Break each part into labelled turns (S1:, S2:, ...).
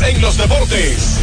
S1: en los
S2: deportes.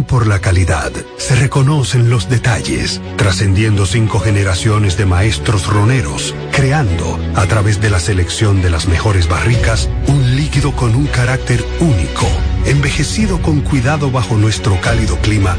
S3: Por la calidad. Se reconoce en los detalles, trascendiendo cinco generaciones de maestros roneros, creando, a través de la selección de las mejores barricas, un líquido con un carácter único, envejecido con cuidado bajo nuestro cálido clima,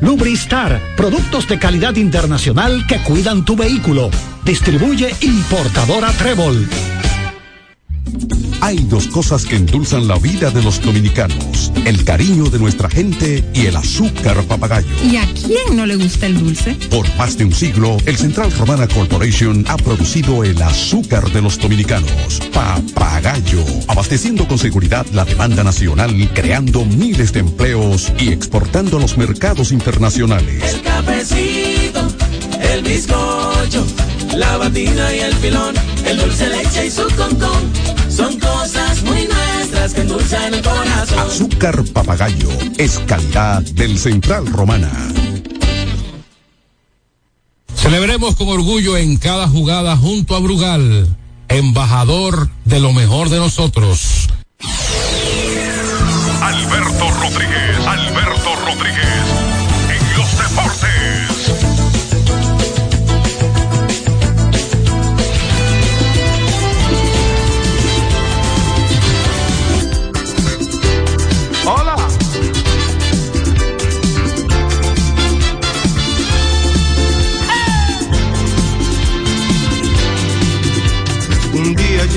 S4: Lubristar, productos de calidad internacional que cuidan tu vehículo. Distribuye importadora Trébol.
S5: Hay dos cosas que endulzan la vida de los dominicanos, el cariño de nuestra gente y el azúcar papagayo.
S6: ¿Y a quién no le gusta el dulce?
S5: Por más de un siglo, el Central Romana Corporation ha producido el azúcar de los dominicanos, papagayo, abasteciendo con seguridad la demanda nacional, creando miles de empleos y exportando a los mercados internacionales.
S7: El cafecito, el bizcocho, la batina y el filón, el dulce leche y su concón. Son cosas muy nuestras que endulzan el corazón.
S5: Azúcar papagayo es calidad del Central Romana.
S8: Celebremos con orgullo en cada jugada junto a Brugal, embajador de lo mejor de nosotros.
S1: Alberto Rodríguez, Alberto Rodríguez,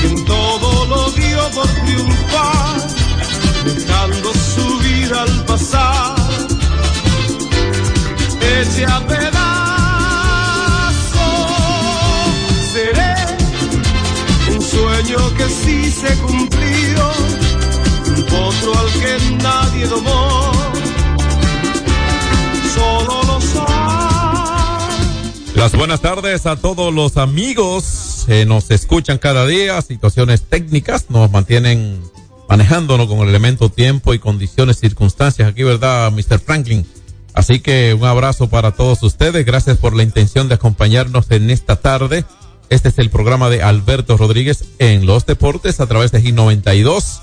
S9: quien todo lo dio por triunfar, dejando su vida al pasar. Eche a pedazos, seré un sueño que sí se cumplió, un potro al que nadie domó, solo lo sabe.
S10: Las buenas tardes a todos los amigos que nos escuchan cada día. Situaciones técnicas nos mantienen manejándonos con el elemento tiempo y condiciones, circunstancias. Aquí, ¿verdad, Mr. Franklin? Así que un abrazo para todos ustedes. Gracias por la intención de acompañarnos en esta tarde. Este es el programa de Alberto Rodríguez en los deportes a través de G92.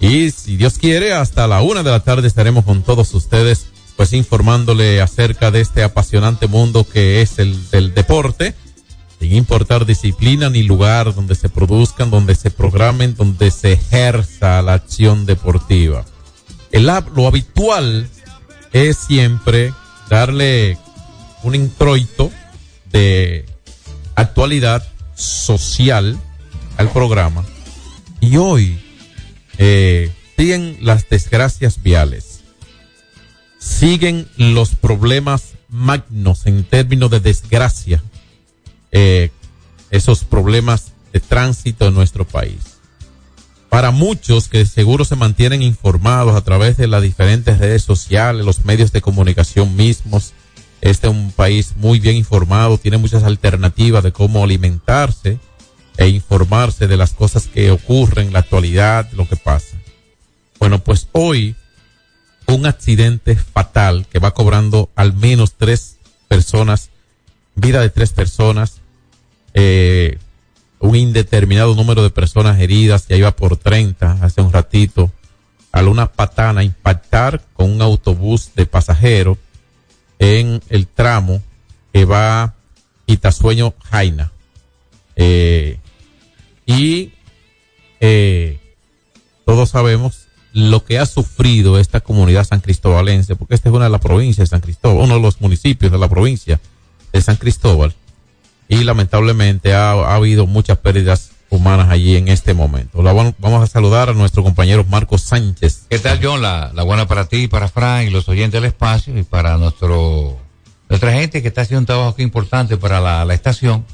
S10: Y si Dios quiere, hasta la una de la tarde estaremos con todos ustedes, pues informándole acerca de este apasionante mundo que es el del deporte, sin importar disciplina ni lugar donde se produzcan, donde se programen, donde se ejerza la acción deportiva. El, lo habitual es siempre darle un introito de actualidad social al programa. Y hoy eh, siguen las desgracias viales, siguen los problemas magnos en términos de desgracia, eh, esos problemas de tránsito en nuestro país. Para muchos que seguro se mantienen informados a través de las diferentes redes sociales, los medios de comunicación mismos, este es un país muy bien informado, tiene muchas alternativas de cómo alimentarse e informarse de las cosas que ocurren en la actualidad, lo que pasa. Bueno, pues hoy un accidente fatal que va cobrando al menos tres personas, vida de tres personas, eh, un indeterminado número de personas heridas, ya iba por 30 hace un ratito, a una patana impactar con un autobús de pasajeros en el tramo que va Itasueño Jaina. Eh, y eh, todos sabemos lo que ha sufrido esta comunidad san cristobalense, porque esta es una de las provincias de San Cristóbal, uno de los municipios de la provincia de San Cristóbal, y lamentablemente ha, ha habido muchas pérdidas humanas allí en este momento. Vamos a saludar a nuestro compañero Marcos Sánchez.
S11: ¿Qué tal, John? La, la buena para ti, para Fran y los oyentes del espacio y para nuestro nuestra gente que está haciendo un trabajo importante para la, la estación.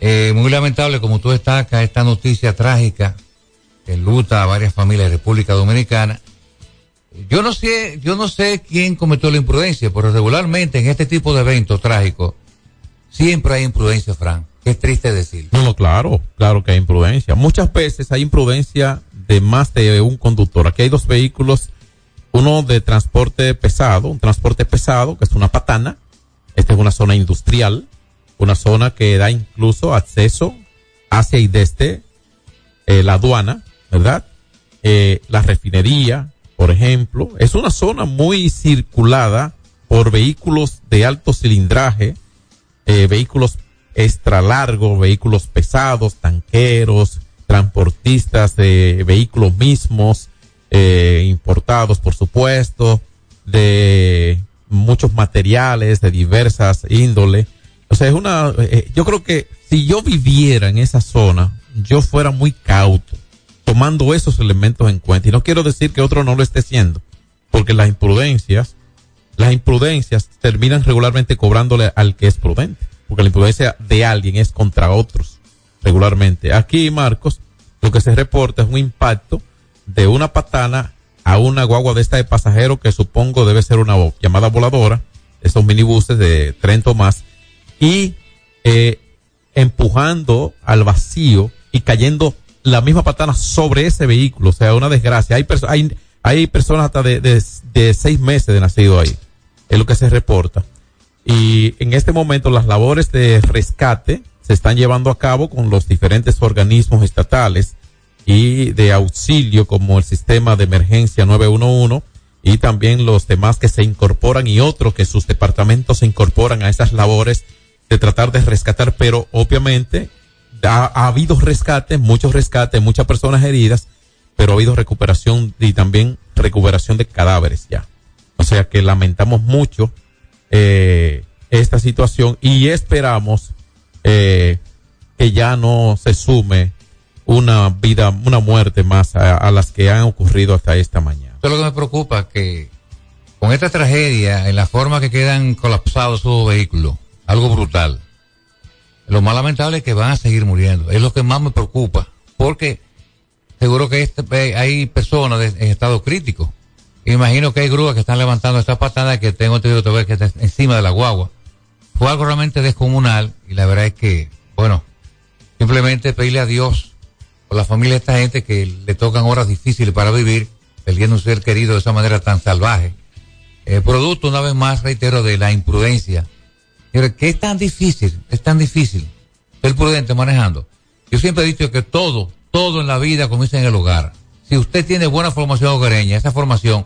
S11: Eh, muy lamentable, como tú destacas, esta noticia trágica que luta a varias familias de República Dominicana. Yo no sé, yo no sé quién cometió la imprudencia, pero regularmente en este tipo de eventos trágicos siempre hay imprudencia, Fran. Que es triste decir.
S10: No, no, claro, claro que hay imprudencia. Muchas veces hay imprudencia de más de un conductor. Aquí hay dos vehículos, uno de transporte pesado, un transporte pesado, que es una patana. Esta es una zona industrial, una zona que da incluso acceso hacia y desde eh, la aduana, ¿verdad? Eh, la refinería, por ejemplo. Es una zona muy circulada por vehículos de alto cilindraje, eh, vehículos extra largos, vehículos pesados, tanqueros, transportistas de vehículos mismos, eh, importados, por supuesto, de muchos materiales de diversas índole. O sea, es una, eh, yo creo que si yo viviera en esa zona, yo fuera muy cauto, tomando esos elementos en cuenta. Y no quiero decir que otro no lo esté haciendo, porque las imprudencias, las imprudencias terminan regularmente cobrándole al que es prudente, porque la imprudencia de alguien es contra otros, regularmente. Aquí, Marcos, lo que se reporta es un impacto de una patana a una guagua de esta de pasajero que supongo debe ser una llamada voladora, esos minibuses de Trento más, y eh, empujando al vacío y cayendo la misma patana sobre ese vehículo, o sea, una desgracia. Hay, hay, personas hasta de, de, de seis meses de nacido ahí, es lo que se reporta. Y en este momento las labores de rescate se están llevando a cabo con los diferentes organismos estatales y de auxilio como el sistema de emergencia 911 y también los demás que se incorporan y otros que sus departamentos se incorporan a esas labores de tratar de rescatar, pero obviamente ha, ha habido rescate, muchos rescates, muchas personas heridas, pero ha habido recuperación y también recuperación de cadáveres ya. O sea que lamentamos mucho eh, esta situación y esperamos eh, que ya no se sume una vida, una muerte más a, las que han ocurrido hasta esta mañana.
S11: Lo que me preocupa, que con esta tragedia, en la forma que quedan colapsados sus vehículos, algo brutal. Lo más lamentable es que van a seguir muriendo. Es lo que más me preocupa. Porque seguro que este, eh, hay personas en estado crítico. Imagino que hay grúas que están levantando esta patada que tengo entendido que está encima de la guagua. Fue algo realmente descomunal y la verdad es que, bueno, simplemente pedirle a Dios por la familia de esta gente que le tocan horas difíciles para vivir, perdiendo un ser querido de esa manera tan salvaje. Eh, producto, una vez más, reitero, de la imprudencia. Pero, ¿qué es tan difícil? Es tan difícil ser prudente manejando. Yo siempre he dicho que todo, todo en la vida comienza en el hogar. Si usted tiene buena formación hogareña, esa formación,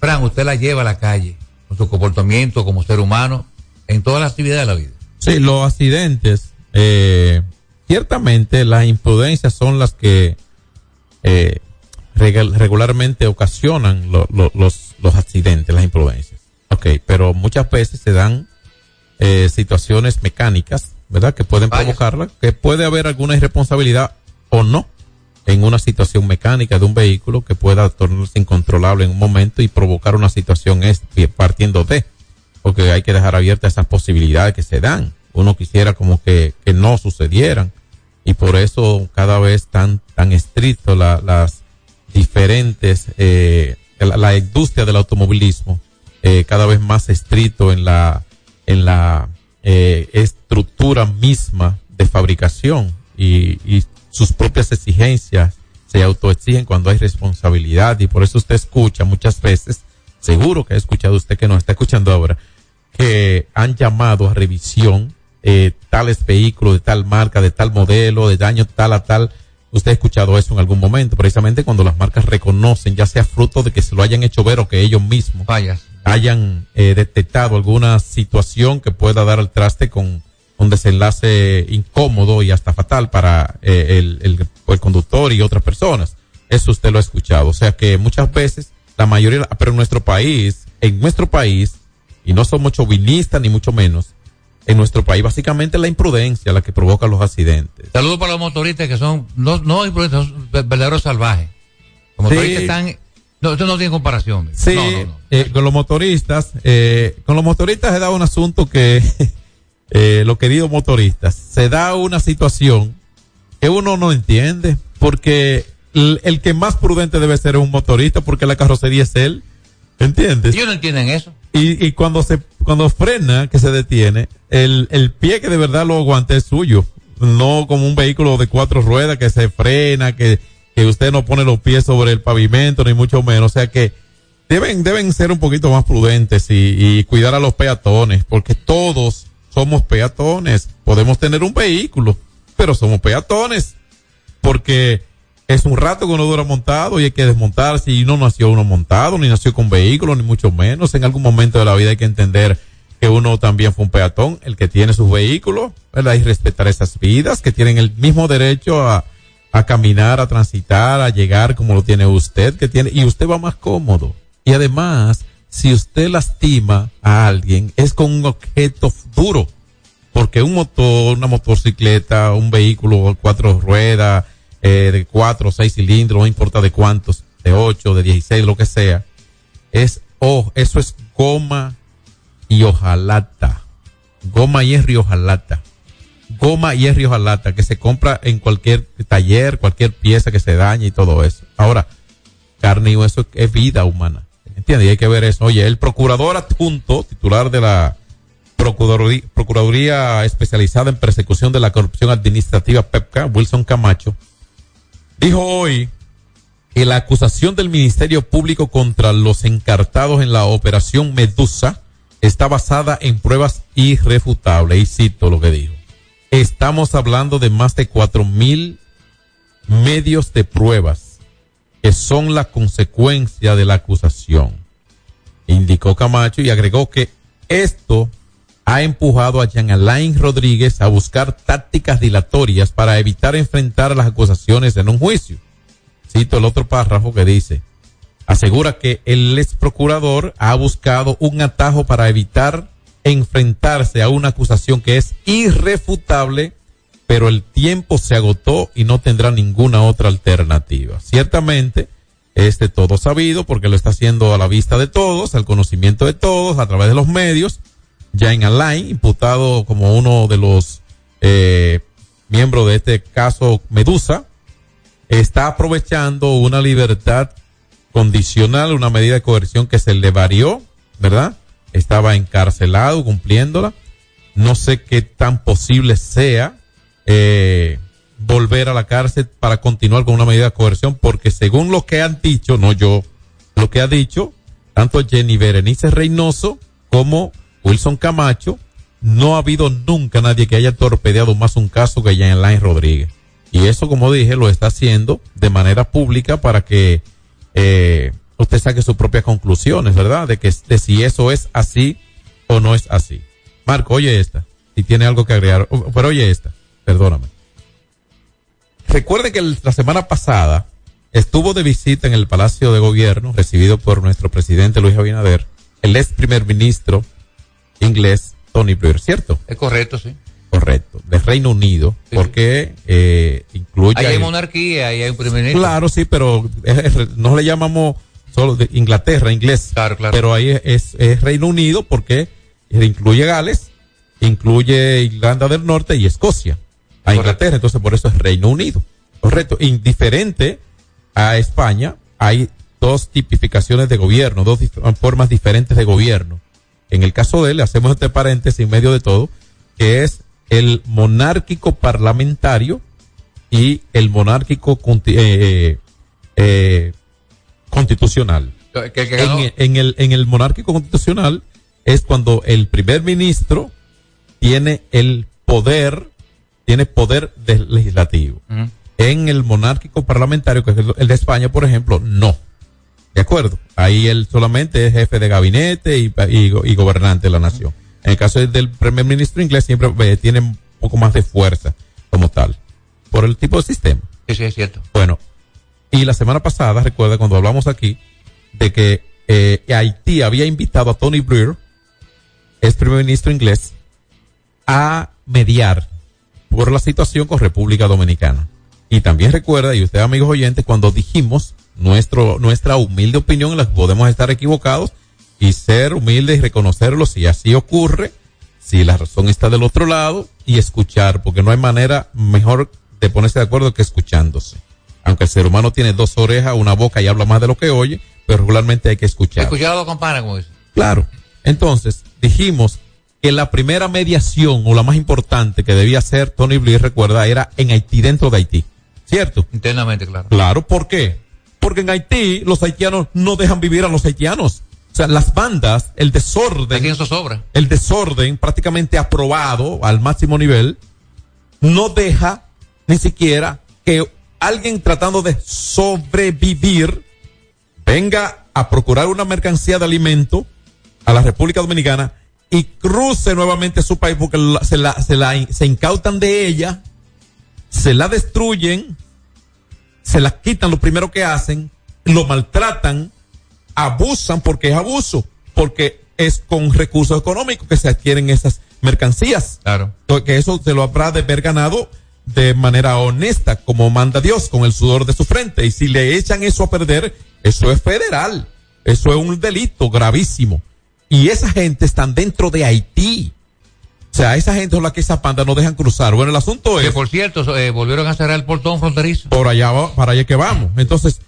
S11: Fran, usted la lleva a la calle, con su comportamiento como ser humano, en todas las actividades de la vida.
S10: Sí, los accidentes, eh, ciertamente las imprudencias son las que eh, regularmente ocasionan lo- lo- los, los accidentes, las imprudencias. Ok, pero muchas veces se dan eh, situaciones mecánicas, ¿verdad? Que pueden provocarla, que puede haber alguna irresponsabilidad o no en una situación mecánica de un vehículo que pueda tornarse incontrolable en un momento y provocar una situación es, partiendo de porque hay que dejar abiertas esas posibilidades que se dan. Uno quisiera como que, que no sucedieran y por eso cada vez tan, tan estricto la- las diferentes, eh, la, industria del automovilismo, eh, cada vez más estricto en la, en la eh, estructura misma de fabricación y, y sus propias exigencias se autoexigen cuando hay responsabilidad y por eso usted escucha muchas veces, seguro que ha escuchado usted que nos está escuchando ahora, que han llamado a revisión eh, tales vehículos de tal marca, de tal modelo, de daño tal a tal. Usted ha escuchado eso en algún momento, precisamente cuando las marcas reconocen, ya sea fruto de que se lo hayan hecho ver o que ellos mismos hayan eh, detectado alguna situación que pueda dar al traste con un desenlace incómodo y hasta fatal para eh, el, el, el conductor y otras personas. Eso usted lo ha escuchado. O sea que muchas veces, la mayoría, pero en nuestro país, en nuestro país, y no somos chauvinistas ni mucho menos, en nuestro país básicamente la imprudencia la que provoca los accidentes.
S11: Saludos para los motoristas que son, no, no imprudentes, son ver- verdaderos salvajes. Los motoristas
S10: Sí.
S11: están, no, esto no tiene comparación.
S10: Sí,
S11: No, no, no.
S10: eh, con los motoristas, eh, con los motoristas se da un asunto que, eh, los queridos motoristas, se da una situación que uno no entiende, porque el, el que más prudente debe ser es un motorista, porque la carrocería es él, ¿entiendes?
S11: Ellos no entienden eso.
S10: Y, y cuando se, cuando frena, que se detiene, el, el pie que de verdad lo aguante es suyo. No como un vehículo de cuatro ruedas que se frena, que, que usted no pone los pies sobre el pavimento, ni mucho menos. O sea que deben, deben ser un poquito más prudentes y, y cuidar a los peatones, porque todos somos peatones. Podemos tener un vehículo, pero somos peatones. Porque es un rato que uno dura montado y hay que desmontarse y no nació uno montado, ni nació con vehículo, ni mucho menos. En algún momento de la vida hay que entender que uno también fue un peatón, el que tiene sus vehículos, ¿verdad? Y respetar esas vidas que tienen el mismo derecho a, a caminar, a transitar, a llegar como lo tiene usted, que tiene, y usted va más cómodo. Y además, si usted lastima a alguien, es con un objeto duro porque un motor, una motocicleta, un vehículo cuatro ruedas, eh, de cuatro o seis cilindros, no importa de cuántos, de ocho, de dieciséis, lo que sea, es, oh, eso es goma y hojalata. Goma, hierro y hojalata. Goma, hierro y hojalata, que se compra en cualquier taller, cualquier pieza que se dañe y todo eso. Ahora, carne y hueso es vida humana. Y hay que ver eso. Oye, el procurador adjunto, titular de la Procuraduría, Procuraduría Especializada en Persecución de la Corrupción Administrativa, PEPCA, Wilson Camacho, dijo hoy que la acusación del Ministerio Público contra los encartados en la operación Medusa está basada en pruebas irrefutables. Y cito lo que dijo. Estamos hablando de más de cuatro mil medios de pruebas que son la consecuencia de la acusación. indicó Camacho y agregó que esto ha empujado a Jean Alain Rodríguez a buscar tácticas dilatorias para evitar enfrentar las acusaciones en un juicio. Cito el otro párrafo que dice, asegura que el ex procurador ha buscado un atajo para evitar enfrentarse a una acusación que es irrefutable, pero el tiempo se agotó y no tendrá ninguna otra alternativa. Ciertamente, este todo sabido porque lo está haciendo a la vista de todos, al conocimiento de todos, a través de los medios. Jain Alain, imputado como uno de los eh, miembros de este caso Medusa, está aprovechando una libertad condicional, una medida de coerción que se le varió, ¿verdad? Estaba encarcelado cumpliéndola. No sé qué tan posible sea eh, volver a la cárcel para continuar con una medida de coerción, porque según lo que han dicho, no yo, lo que ha dicho, tanto Jenny Berenice Reynoso como Wilson Camacho, no ha habido nunca nadie que haya torpedeado más un caso que Alain Rodríguez. Y eso, como dije, lo está haciendo de manera pública para que eh, usted saque sus propias conclusiones, ¿verdad? De que de si eso es así o no es así. Marco, oye esta, si tiene algo que agregar, pero oye esta, perdóname. Recuerde que el- la semana pasada estuvo de visita en el Palacio de Gobierno, recibido por nuestro presidente Luis Abinader, el ex primer ministro inglés Tony Blair, ¿cierto?
S11: Es correcto, sí.
S10: Correcto, de Reino Unido, porque eh, incluye...
S11: Ahí hay monarquía, ahí hay un primer ministro.
S10: Claro, sí, pero es- es- no le llamamos solo de Inglaterra, inglés.
S11: Claro, claro.
S10: Pero ahí es, es Reino Unido porque incluye Gales, incluye Irlanda del Norte y Escocia. A Inglaterra, entonces por eso es Reino Unido. Correcto. Indiferente a España, hay dos tipificaciones de gobierno, dos dif- formas diferentes de gobierno. En el caso de él, hacemos este paréntesis en medio de todo, que es el monárquico parlamentario y el monárquico conti- eh, eh, constitucional. En el, en el monárquico constitucional es cuando el primer ministro tiene el poder, tiene poder legislativo. En el monárquico parlamentario, que es el, de España, por ejemplo, no. ¿De acuerdo? Ahí él solamente es jefe de gabinete y, y gobernante de la nación. En el caso del primer ministro inglés siempre eh, tiene un poco más de fuerza como tal, por el tipo de sistema.
S11: Sí, sí, es cierto.
S10: Bueno, y la semana pasada, recuerda cuando hablamos aquí de que eh, Haití había invitado a Tony Blair, ex primer ministro inglés, a mediar por la situación con República Dominicana. Y también recuerda, y usted amigos oyentes, cuando dijimos nuestro, nuestra humilde opinión en la que podemos estar equivocados y ser humildes y reconocerlo si así ocurre, si la razón está del otro lado y escuchar, porque no hay manera mejor de ponerse de acuerdo que escuchándose. Aunque el ser humano tiene dos orejas, una boca y habla más de lo que oye, pero regularmente hay que escuchar.
S11: Escuchar a dos campanas, como dice.
S10: Claro. Entonces, dijimos que la primera mediación o la más importante que debía hacer Tony Blair, recuerda, era en Haití, dentro de Haití. ¿Cierto?
S11: Internamente, claro.
S10: Claro, ¿por qué? Porque en Haití los haitianos no dejan vivir a los haitianos. O sea, las bandas, el desorden.
S11: Aquí.
S10: El desorden prácticamente aprobado al máximo nivel, no deja ni siquiera que alguien tratando de sobrevivir venga a procurar una mercancía de alimento a la República Dominicana y cruce nuevamente su país porque se, la, se, la, se incautan de ella, se la destruyen, se la quitan lo primero que hacen, lo maltratan, abusan porque es abuso, porque es con recursos económicos que se adquieren esas mercancías.
S11: Claro.
S10: Que eso se lo habrá de haber ganado de manera honesta, como manda Dios, con el sudor de su frente. Y si le echan eso a perder, eso es federal. Eso es un delito gravísimo. Y esa gente están dentro de Haití. O sea, esa gente es la que esa panda no dejan cruzar. Bueno, el asunto
S11: Que
S10: es
S11: por cierto, eh, volvieron a cerrar el portón fronterizo.
S10: por allá, para allá que vamos. Entonces,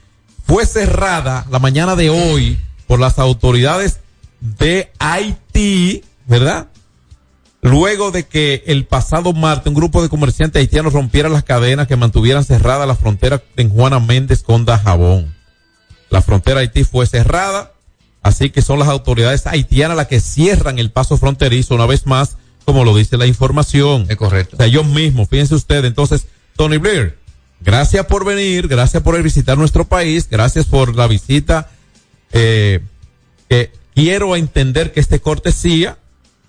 S10: fue cerrada la mañana de hoy por las autoridades de Haití, ¿verdad? Luego de que el pasado martes un grupo de comerciantes haitianos rompiera las cadenas que mantuvieran cerrada la frontera en Juana Méndez con Dajabón. La frontera Haití fue cerrada, así que son las autoridades haitianas las que cierran el paso fronterizo una vez más, como lo dice la información.
S11: Es correcto.
S10: O sea, ellos mismos, fíjense ustedes. Entonces, Tony Blair, gracias por venir, gracias por visitar nuestro país, gracias por la visita eh, que quiero entender que este cortesía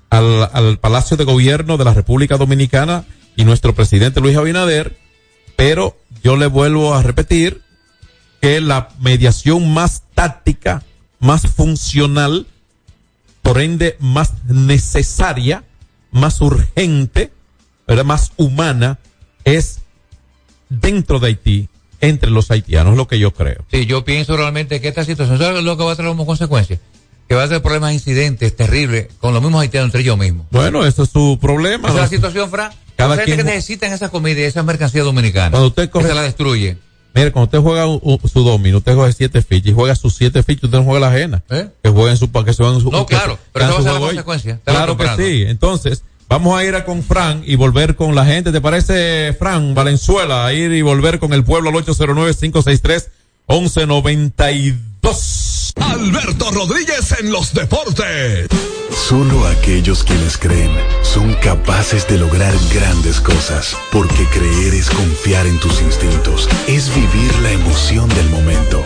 S10: al, al Palacio de Gobierno de la República Dominicana y nuestro presidente Luis Abinader, pero yo le vuelvo a repetir que la mediación más táctica, más funcional, por ende más necesaria, más urgente, ¿verdad? más humana, es dentro de Haití, entre los haitianos, lo que yo creo.
S11: Sí, yo pienso realmente que esta situación, ¿sabes lo que va a traer como consecuencia? Que va a ser problemas, incidentes terribles con los mismos haitianos entre ellos mismos.
S10: Bueno, eso es su problema.
S11: Esa es la situación, Fran.
S10: Cada
S11: gente
S10: quien-
S11: que necesitan esa comida y esa mercancía dominicana.
S10: Cuando usted coge-
S11: se la destruye.
S10: Mire, cuando usted juega u- u- su domino, usted juega siete fichas y juega sus siete fichas, usted no juega la ajena.
S11: ¿Eh?
S10: Que jueguen su, que se jueguen su,
S11: No, claro,
S10: se-
S11: pero esa va a ser la consecuencia,
S10: Claro que sí. Entonces, vamos a ir a con Fran y volver con la gente. ¿Te parece, Fran Valenzuela? A ir y volver con el pueblo al 809-563-1192.
S12: Alberto Rodríguez en los deportes.
S13: Solo aquellos quienes creen son capaces de lograr grandes cosas, porque creer es confiar en tus instintos, es vivir la emoción del momento,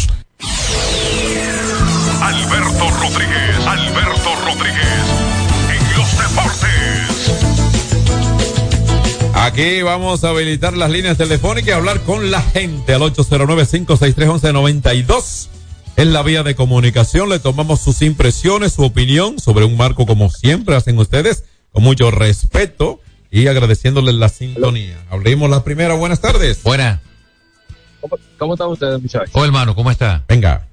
S1: Alberto Rodríguez, Alberto Rodríguez, en los deportes.
S10: Aquí vamos a habilitar las líneas telefónicas y hablar con la gente al 809-563-1192. Es la vía de comunicación. Le tomamos sus impresiones, su opinión sobre un marco como siempre hacen ustedes, con mucho respeto y agradeciéndoles la sintonía. Abrimos la primera. Buenas tardes.
S11: Buena.
S14: ¿Cómo, cómo están ustedes, muchachos?
S11: Oh, hermano, ¿cómo está?
S10: Venga.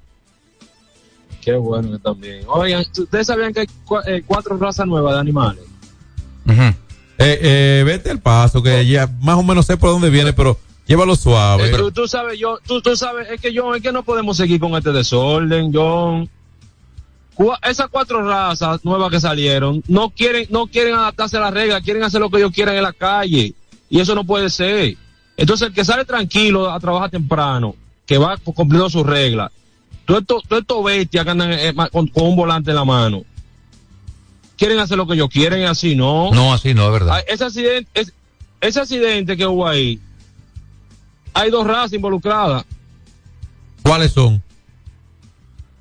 S14: Qué bueno que bien. Oigan, ¿ustedes sabían que hay eh, cuatro razas nuevas de animales?
S10: Eh, eh, vete al paso, que ya más o menos sé por dónde viene, pero Llévalo suave.
S14: Eh, tú, tú sabes, yo, tú, tú sabes, es que John, es que no podemos seguir con este desorden, John. Esas cuatro razas nuevas que salieron no quieren, no quieren adaptarse a las reglas, quieren hacer lo que ellos quieran en la calle. Y eso no puede ser. Entonces, el que sale tranquilo a trabajar temprano, que va cumpliendo sus reglas, todos estos todo esto bestias que andan eh, con, con un volante en la mano, quieren hacer lo que ellos quieren y así, ¿no?
S11: No, así no, es verdad.
S14: Ah, Ese accidente, es- ese accidente que hubo ahí, hay dos razas involucradas.
S10: ¿Cuáles son?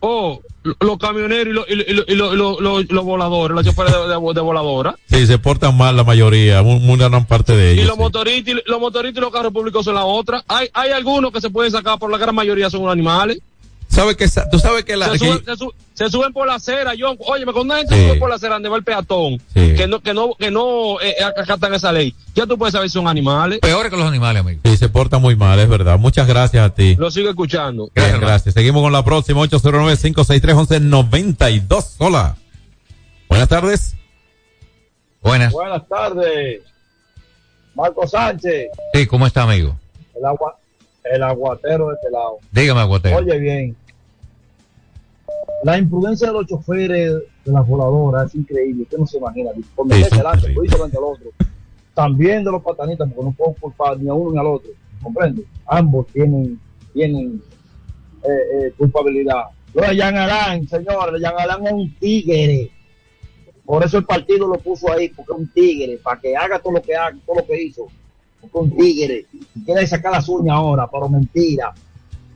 S14: Oh, lo- los camioneros y los, y lo- y lo- y lo- y lo- lo- los voladores, los choferes de, de- de voladora.
S10: Sí, se portan mal la mayoría, muy gran parte de
S14: Y
S10: ellos.
S14: los motoristas, y los motoristas y los carros públicos son la otra. Hay, hay algunos que se pueden sacar, por la gran mayoría son animales.
S10: ¿Sabe que tú sabes que la
S14: se,
S10: que-
S14: suben, se, su- se suben por la acera, John. Oye, me cuando una gente
S10: Sí.
S14: sube por la acera donde va el peatón,
S10: Sí.
S14: que no, que no, que no eh, acatan esa ley. Ya tú puedes saber si son animales.
S11: Peores que los animales, amigo.
S10: Sí, se porta muy mal, es verdad. Muchas gracias a ti.
S14: Lo sigo escuchando.
S10: Bien, gracias. Seguimos con la próxima, 809-563-1192. Hola. Buenas tardes.
S11: Buenas.
S15: Buenas tardes. Marco Sánchez,
S11: Sí, ¿cómo está, amigo?
S15: el, agua, el aguatero de este lado.
S11: Dígame, aguatero.
S15: Oye bien, la imprudencia de los choferes de las voladoras es increíble, usted no se imagina. Por meterse delante, por
S10: terribles.
S15: irse delante al otro. También de los patanistas, porque no puedo culpar ni a uno ni al otro. ¿Comprende? Ambos tienen, tienen eh, eh, culpabilidad. Lo de Jan Alain, señores, Jan Alain es un tigre. Por eso el partido lo puso ahí, porque es un tigre, para que haga todo lo que haga, todo lo que hizo. Un tigre. Y quiere sacar las uñas ahora, pero mentira.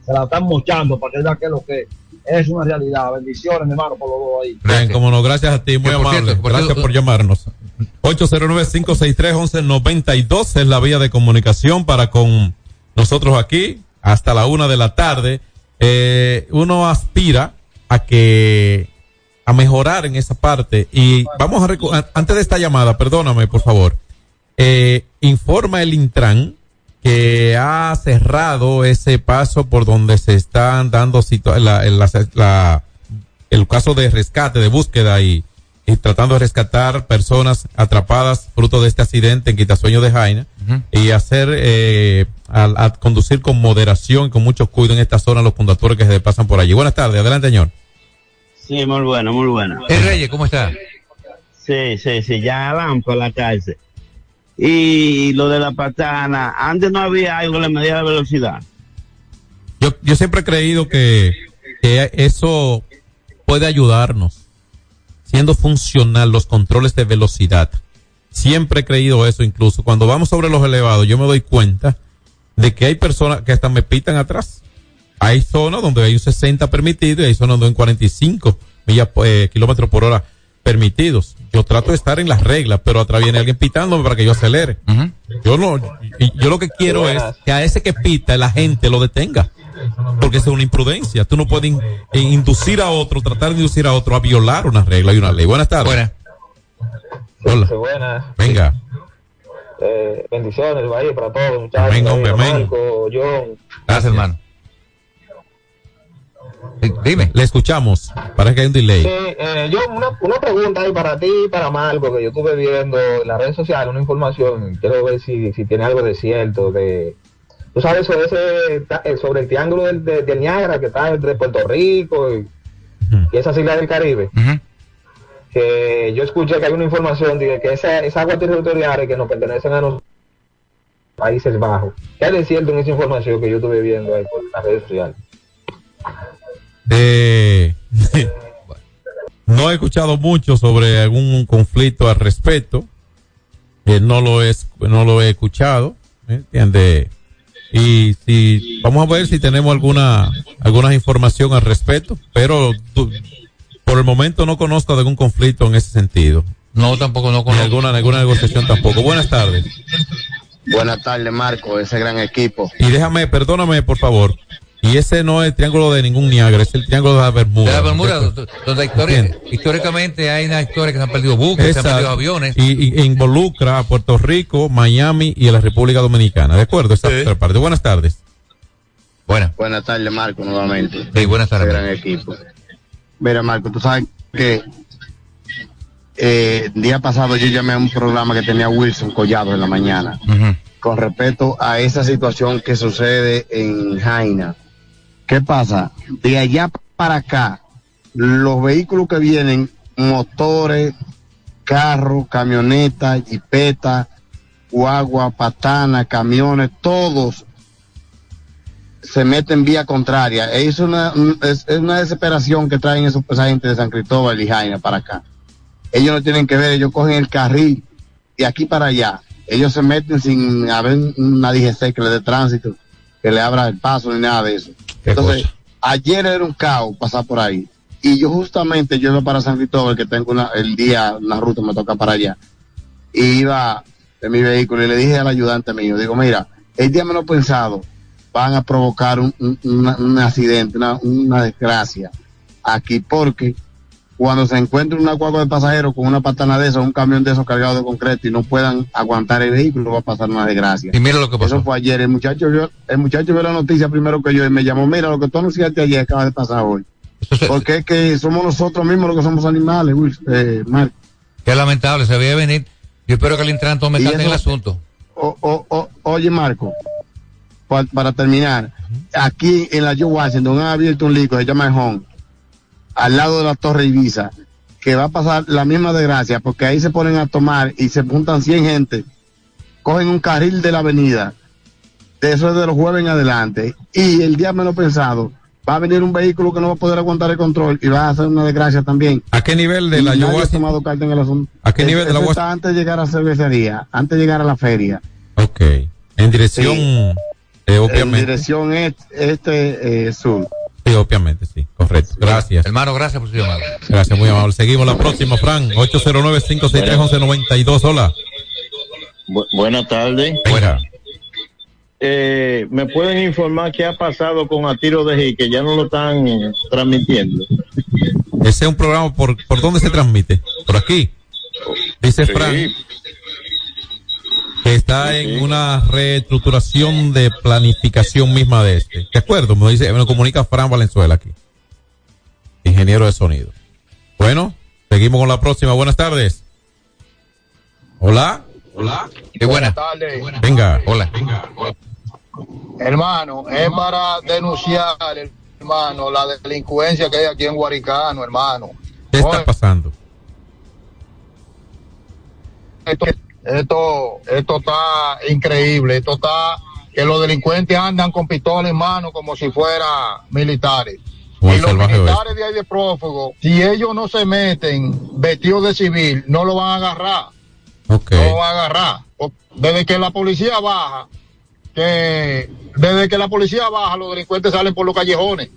S15: Se la están mochando para que vea que es lo que es. Es una realidad. Bendiciones, mi hermano, por los dos ahí.
S10: Bien, como no, gracias a ti, muy
S11: por
S10: amable.
S11: cierto, por
S10: gracias
S11: cierto,
S10: por llamarnos. 809-563-1192 es la vía de comunicación para con nosotros aquí hasta la una de la tarde. Eh, uno aspira a que a mejorar en esa parte y vamos a recu- a- antes de esta llamada, perdóname por favor, eh, informa el Intran que ha cerrado ese paso por donde se están dando situa- la- la- la- el caso de rescate, de búsqueda y, y tratando de rescatar personas atrapadas fruto de este accidente en Quitasueño de Jaina y hacer, eh, a, conducir con moderación y con mucho cuidado en esta zona los conductores que se pasan por allí. Buenas tardes, adelante señor.
S16: Sí, muy bueno, muy bueno.
S11: El Reyes, ¿cómo está?
S16: Sí, sí, sí, ya van por la cárcel. Y lo de la patana, antes no había algo que le medía la velocidad.
S10: Yo, yo siempre he creído que, eso puede ayudarnos, siendo funcional los controles de velocidad. Siempre he creído eso, incluso cuando vamos sobre los elevados, yo me doy cuenta de que hay personas que hasta me pitan atrás. Hay zonas donde hay un 60 permitido y hay zonas donde hay un 45 millas, eh, kilómetros por hora permitidos. Yo trato de estar en las reglas, pero atrás viene alguien pitándome para que yo acelere. Yo no, yo lo que quiero es que a ese que pita la gente lo detenga. Porque eso es una imprudencia. Tú no puedes in- eh, inducir a otro, tratar de inducir a otro a violar una regla y una ley. Buenas tardes. Hola.
S17: Buenas.
S10: Venga.
S17: Eh, bendiciones, ahí para todos, muchachos.
S10: Amén, hombre.
S17: Marco, John.
S10: Gracias, hermano.
S11: Dime.
S10: Le escuchamos. Parece que hay un delay.
S17: Eh, yo una, una pregunta ahí para ti y para Marco, que yo estuve viendo en las redes sociales una información, quiero ver si, si tiene algo de cierto, de, tú sabes sobre ese, eh, sobre el triángulo del, de- del Niágara que está entre Puerto Rico y, y esas islas del Caribe. Que yo escuché que hay una información de que esa, esas aguas territoriales que nos pertenecen a los Países Bajos. ¿Qué hay de cierto en esa información que yo estuve viendo ahí por las redes sociales?
S10: Eh, no he escuchado mucho sobre algún conflicto al respecto. Eh, no lo es, no lo he escuchado, ¿me entiende? Y si vamos a ver si tenemos alguna alguna información al respecto, pero tú- por el momento no conozco de algún conflicto en ese sentido.
S11: No, tampoco no
S10: conozco. Alguna alguna negociación tampoco. Buenas tardes.
S18: Buenas tardes, Marco, ese gran equipo.
S10: Y déjame, perdóname por favor. Y ese no es el triángulo de ningún Niágara, es el triángulo de la Bermuda.
S11: De la Bermuda, do- donde histori- históricamente hay una historia que se han perdido buques, se han perdido aviones.
S10: Y, y involucra a Puerto Rico, Miami y a la República Dominicana. ¿De acuerdo? Esa otra parte. Buenas tardes.
S11: Buenas.
S18: Buenas tardes, Marco, nuevamente.
S11: Sí, buenas tardes.
S18: Gran equipo. Mira, Marco, tú sabes que eh, el día pasado yo llamé a un programa que tenía Wilson Collado en la mañana. con respecto a esa situación que sucede en Jaina. ¿Qué pasa? De allá para acá, los vehículos que vienen, motores, carros, camionetas, jipetas, guagua, patana, camiones, todos se meten vía contraria. Es una, es, una desesperación que traen esos gente de San Cristóbal y Jaina para acá. Ellos no tienen que ver, ellos cogen el carril de aquí para allá. Ellos se meten sin haber una DGC que le dé tránsito, que le abra el paso ni nada de eso. Entonces, ayer era un caos pasar por ahí. Y yo justamente, yo iba para San Cristóbal, que tengo una, el día, una ruta me toca para allá. Y iba en mi vehículo y le dije al ayudante mío, digo, mira, el día menos pensado van a provocar un, un- una- un accidente, una, una desgracia aquí, porque cuando se encuentre una guagua de pasajeros con una patana de esos, un camión de esos cargado de concreto y no puedan aguantar el vehículo, va a pasar una desgracia.
S11: Y mira lo que pasó.
S18: Eso fue ayer. El muchacho vio, el muchacho vio la noticia primero que yo y me llamó, mira, lo que tú anunciaste ayer acaba de pasar hoy. Porque es que somos nosotros mismos los que somos animales, Will, eh, Marco.
S11: Qué lamentable, se veía venir. Yo espero que el Intran tome carta en el asunto.
S18: O- o- o- oye, Marco, pa- para terminar, aquí en la Joe Washington han abierto un lico, se llama El Home, al lado de la Torre Ibiza, que va a pasar la misma desgracia, porque ahí se ponen a tomar y se juntan 100 gente, cogen un carril de la avenida, de eso es de los jueves en adelante, y el día menos pensado, va a venir un vehículo que no va a poder aguantar el control y va a hacer una desgracia también.
S10: ¿A qué nivel de la
S18: nadie ha
S10: Washington?
S18: tomado carta en el asunto.
S10: ¿A qué
S18: Es-
S10: nivel de la
S18: eso
S10: Washington?
S18: está antes de llegar a la cervecería, antes de llegar a la feria.
S10: Ok. En dirección, eh,
S18: En
S10: obviamente.
S18: dirección est- este eh, sur.
S10: Sí, obviamente, sí. Correcto. Gracias.
S11: Hermano, gracias por su llamada.
S10: Gracias, muy amable. Seguimos la próxima, Fran. 809-563-1192. Hola.
S19: Bu- buenas tardes.
S10: Venga.
S19: Eh, ¿Me pueden informar qué ha pasado con A Tiro de G, que ya no lo están eh, transmitiendo?
S10: Ese es un programa, ¿por, ¿por dónde se transmite? Por aquí. Dice
S19: Sí.
S10: Fran que está en una reestructuración de planificación misma de este. De acuerdo, me dice, me comunica Fran Valenzuela aquí. Ingeniero de sonido. Bueno, seguimos con la próxima. Buenas tardes. Hola.
S11: Hola. Qué buena.
S20: tardes.
S10: Venga.
S11: Hola.
S20: Hermano, es para denunciar, hermano, la delincuencia que hay aquí en Guaricano, hermano.
S10: ¿Qué está pasando?
S20: Esto, esto, esto está increíble. Esto está que los delincuentes andan con pistola en mano como si fueran militares. Y los militares de ahí de prófugo, si ellos no se meten vestidos de civil, no lo van a agarrar.
S10: Ok.
S20: No lo van a agarrar. Desde que la policía baja, que desde que la policía baja, los delincuentes salen por los callejones.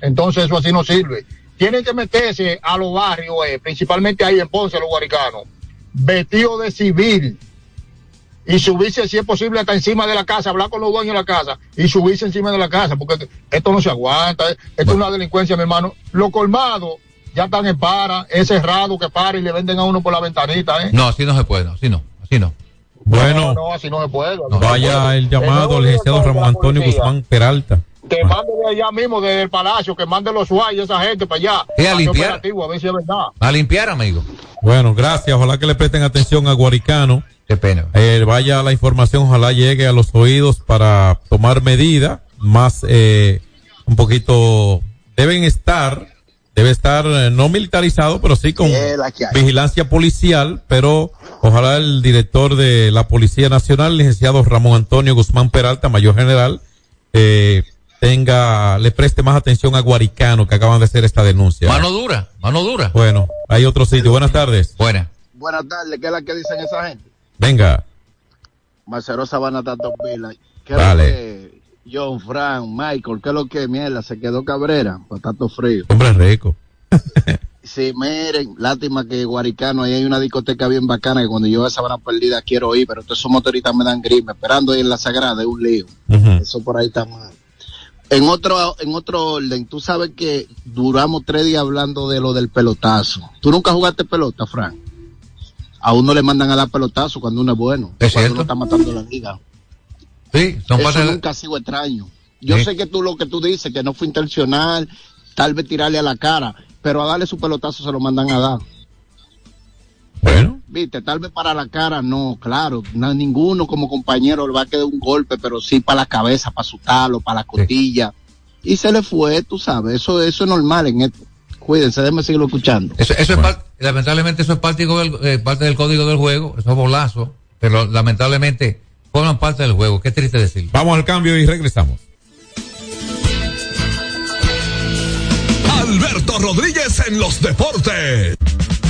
S20: Entonces eso así no sirve. Tienen que meterse a los barrios, eh, principalmente ahí en Ponce, los guaricanos, vestidos de civil y subirse si es posible hasta encima de la casa, hablar con los dueños de la casa y subirse encima de la casa, porque esto no se aguanta, esto es una delincuencia, mi hermano. Los colmados ya están en para, es cerrado que para y le venden a uno por la ventanita, ¿eh?
S11: No, así no se puede, así no, así no.
S10: Bueno,
S20: No, no, así no se puede. no se
S10: vaya
S20: puede.
S10: el llamado al licenciado Ramón Antonio Guzmán Peralta.
S20: Que mande de allá mismo, desde el palacio, que mande los y esa gente para allá.
S10: Sí, a limpiar.
S20: a ver si es verdad.
S11: A limpiar, amigo.
S10: Bueno, gracias. Ojalá que le presten atención a Guaricano.
S11: Qué pena.
S10: Eh, vaya la información, ojalá llegue a los oídos para tomar medidas más, eh, un poquito, deben estar, debe estar eh, no militarizado, pero sí con vigilancia policial, pero ojalá el director de la Policía Nacional, licenciado Ramón Antonio Guzmán Peralta, mayor general, eh, tenga, le preste más atención a Guaricano que acaban de hacer esta denuncia.
S11: Mano dura, mano dura.
S10: Bueno, hay otro sitio. Buenas tardes.
S11: Buena.
S17: Buenas tardes, ¿qué es la que dicen esa gente?
S10: Venga.
S17: Marcelo Sabana Tato Pila. ¿Qué
S10: Dale.
S17: es lo que John, Frank, Michael, ¿qué es lo que mierda? Se quedó cabrera, patato frío.
S10: Hombre rico.
S17: Sí, miren, lástima que Guaricano, ahí hay una discoteca bien bacana que cuando yo Sabana Perdida quiero ir, pero todos esos motoristas me dan grima, esperando ahí en la Sagrada, es un lío. Eso por ahí está mal. En otro, en otro orden, tú sabes que duramos tres días hablando de lo del pelotazo. ¿Tú nunca jugaste pelota, Frank? A uno le mandan a dar pelotazo cuando uno es bueno.
S11: ¿Es
S17: cuando
S11: cierto?
S17: uno está matando la liga.
S11: Sí, son
S17: Eso nunca ha sido extraño. Yo
S11: Sí.
S17: sé que tú lo que tú dices, que no fue intencional, tal vez tirarle a la cara, pero a darle su pelotazo se lo mandan a dar.
S10: Bueno,
S18: Viste, tal vez para la cara no, claro, no, ninguno como compañero le va a quedar un golpe, pero sí para la cabeza, para su talo, para la costilla. Y se le fue, tú sabes, eso, eso es normal en esto. Cuídense, déjenme seguirlo escuchando.
S11: Eso, eso es par- lamentablemente eso es parte del, eh, parte del código del juego, esos bolazos, pero lamentablemente forman parte del juego. Qué triste decirlo.
S10: Vamos al cambio y regresamos.
S1: Alberto Rodríguez en los deportes.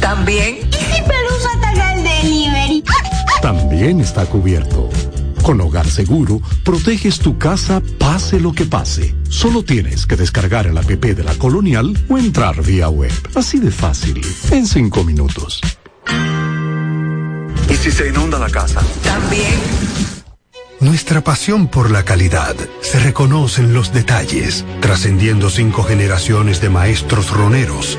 S21: También.
S22: ¿Y si Pelusa ataca el delivery?
S23: También está cubierto. Con Hogar Seguro, proteges tu casa pase lo que pase. Solo tienes que descargar el app de la Colonial o entrar vía web. Así de fácil, en cinco minutos.
S24: ¿Y si se inunda la casa?
S21: También.
S3: Nuestra pasión por la calidad se reconoce en los detalles, trascendiendo cinco generaciones de maestros roneros,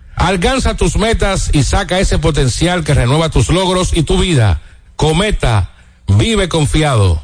S8: Alcanza tus metas y saca ese potencial que renueva tus logros y tu vida. Cometa, vive confiado.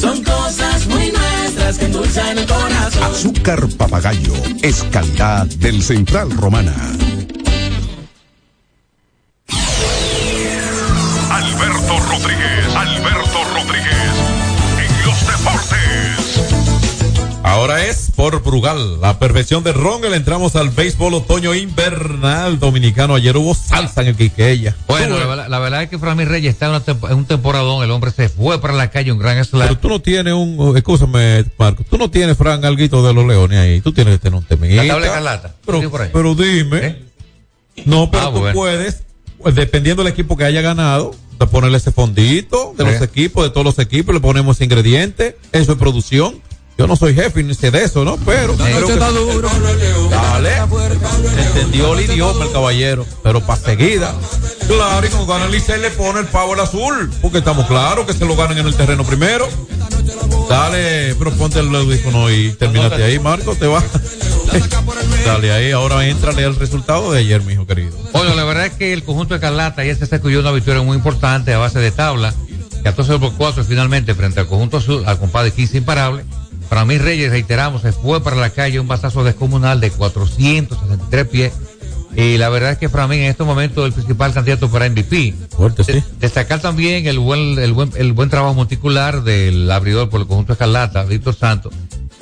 S7: Son cosas muy nuestras que endulzan el corazón.
S5: Azúcar papagayo es calidad del Central Romana.
S1: Alberto Rodríguez, Alberto
S10: Ahora es por Brugal, la perfección de ron. Le entramos al béisbol otoño invernal dominicano. Ayer hubo salsa en el Quiqueya.
S11: Bueno, la, verdad- la verdad es que Framil Reyes está en, una en un temporadón. El hombre se fue para la calle, un gran slam.
S10: Pero tú no tienes un, escúchame, Marco, tú no tienes, Fran, alguito de los leones ahí. Tú tienes que tener un temita.
S11: La tabla de Carlata.
S10: Pero, pero dime. No, pero
S11: Ah,
S10: tú
S11: bueno.
S10: puedes, pues, dependiendo del equipo que haya ganado, ponerle ese fondito de los equipos, de todos los equipos, le ponemos ese ingrediente. Eso es producción. Yo no soy jefe ni sé de eso, ¿no? Pero. creo que- Dale. Entendió el idioma el caballero. Pero para seguida. Claro, y cuando gana el Licey le pone el pavo al azul. Porque estamos claros que se lo ganan en el terreno primero. Dale, pero ponte el audífono y terminate ahí, Marco. Te va. Dale ahí, ahora entrale al resultado de ayer, mi hijo querido.
S11: Bueno, la verdad es que el conjunto de Carlata ya se sacudrió una victoria muy importante a base de tabla. 14 por 4 finalmente frente al conjunto azul, al compadre 15 imparable. Para mí Reyes, reiteramos, se fue para la calle un batazo descomunal de 463 pies. Y la verdad es que para mí en estos momentos el principal candidato para MVP.
S10: Fuerte, sí.
S11: Destacar también el buen, el buen, el buen trabajo monticular del abridor por el conjunto Escarlata, Víctor Santos,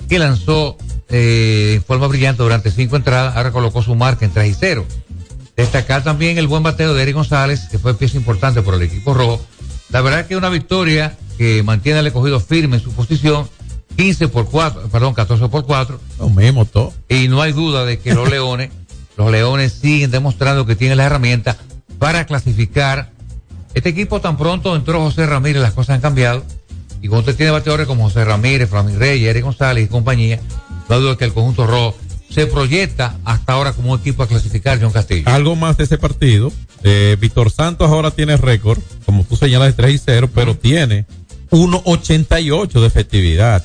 S11: que lanzó eh, en forma brillante durante cinco entradas, ahora colocó su marca en 3 y 0. Destacar también el buen bateo de Eric González, que fue pieza importante por el equipo rojo. La verdad es que una victoria que mantiene al escogido firme en su posición, 15 por 4, perdón, 14 por 4.
S10: Lo mismo todo.
S11: Y no hay duda de que los Leones, los Leones siguen demostrando que tienen las herramientas para clasificar. Este equipo tan pronto entró José Ramírez, las cosas han cambiado. Y cuando usted tiene bateadores como José Ramírez, Framil Reyes, Eric González y compañía, no hay duda que el conjunto rojo se proyecta hasta ahora como un equipo a clasificar, John Castillo.
S10: Algo más de ese partido. Eh, Víctor Santos ahora tiene récord, como tú señalas, de 3 y 0, pero tiene 1.88 de efectividad.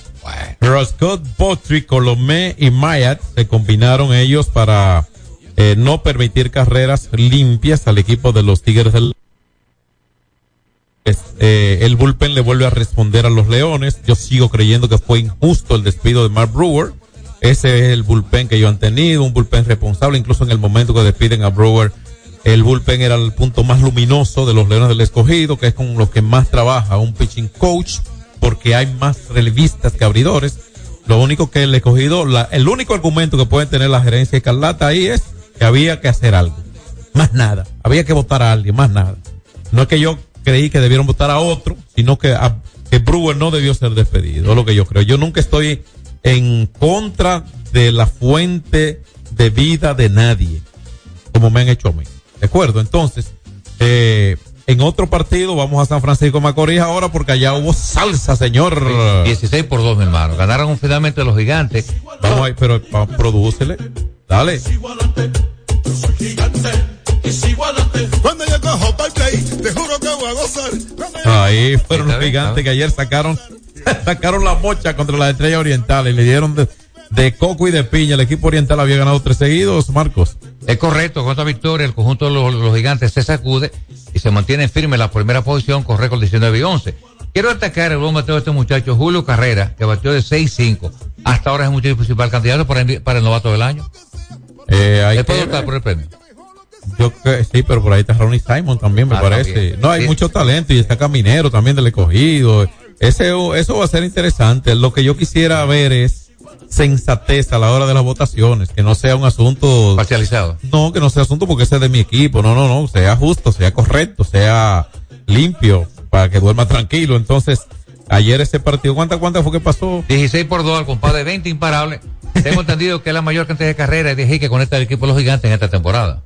S10: Roscott, Botry, Colomé y Mayat se combinaron ellos para eh, no permitir carreras limpias al equipo de los Tigres del es- eh, el bullpen le vuelve a responder a los Leones. Yo sigo creyendo que fue injusto el despido de Mark Brewer. Ese es el bullpen que ellos han tenido, un bullpen responsable. Incluso en el momento que despiden a Brewer, el bullpen era el punto más luminoso de los Leones del Escogido, que es con lo que más trabaja un pitching coach, porque hay más relevistas que abridores. Lo único que el escogido, la- el único argumento que puede tener la gerencia Escarlata ahí es que había que hacer algo. Más nada. Había que votar a alguien, más nada. No es que yo creí que debieron votar a otro, sino que, a- que Brewer no debió ser despedido, es lo que yo creo. Yo nunca estoy en contra de la fuente de vida de nadie, como me han hecho a mí. ¿De acuerdo? Entonces, eh, en otro partido vamos a San Francisco de Macorís ahora porque allá hubo salsa, señor.
S11: 16 por 2, mi hermano. Ganaron finalmente los gigantes.
S10: Vamos ahí, pero va, prodúcele. Dale.
S25: Cuando yo cojo para play, te juro que voy a gozar.
S10: Ahí fueron los gigantes que ayer sacaron, sacaron la mocha contra las estrellas orientales y le dieron de, de coco y de piña. El equipo oriental había ganado tres seguidos, Marcos.
S11: Es correcto, con esta victoria el conjunto de los, los gigantes se sacude y se mantiene firme en la primera posición con récord 19 y 11. Quiero destacar el buen bateo de este muchacho, Julio Carrera, que batió de 6-5. Hasta ahora es el muchacho principal candidato para, el- para el novato del año.
S10: Eh, hay que
S11: optar por el premio.
S10: Yo que sí, pero por ahí está Ronnie Simon también, me
S11: Ah,
S10: parece.
S11: también.
S10: No, hay
S11: Sí.
S10: mucho talento y está Caminero también del escogido. Ese, eso va a ser interesante. Lo que yo quisiera ver es sensatez a la hora de las votaciones, que no sea un asunto
S11: parcializado.
S10: No, que no sea asunto porque ese es de mi equipo. No, no, no, sea justo, sea correcto, sea limpio para que duerma tranquilo. Entonces, ayer ese partido, ¿cuántas cuántas fue que pasó?
S11: 16 por 2 al compadre 20 imparable. Tengo entendido que es la mayor cantidad de carreras de que conecta el equipo de los gigantes en esta temporada.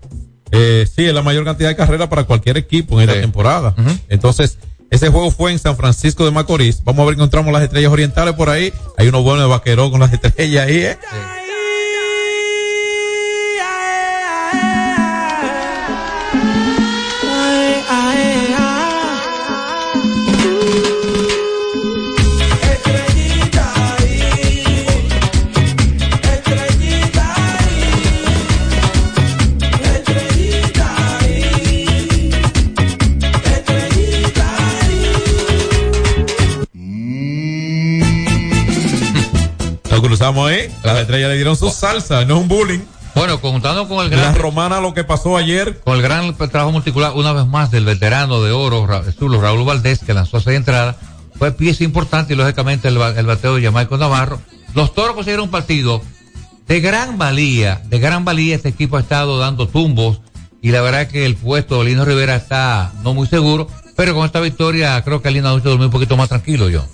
S10: Eh, sí, es la mayor cantidad de carreras para cualquier equipo en esta temporada. Entonces, ese juego fue en San Francisco de Macorís. Vamos a ver encontramos las estrellas orientales por ahí. Hay unos buenos de con las estrellas ahí, ¿eh? Lo cruzamos ahí. Las estrellas le dieron su salsa, no es un bullying.
S11: Bueno, contando con el gran.
S10: La romana lo que pasó ayer.
S11: Con el gran trabajo multicular, una vez más, del veterano de oro, Zulo, Raúl Valdés, que lanzó seis entradas, fue pieza importante y lógicamente el bateo de Jamaico Navarro. Los toros consiguieron un partido de gran valía, de gran valía. Este equipo ha estado dando tumbos y la verdad que el puesto de Lino Rivera está no muy seguro, pero con esta victoria creo que Lino ha dormir un poquito más tranquilo, yo.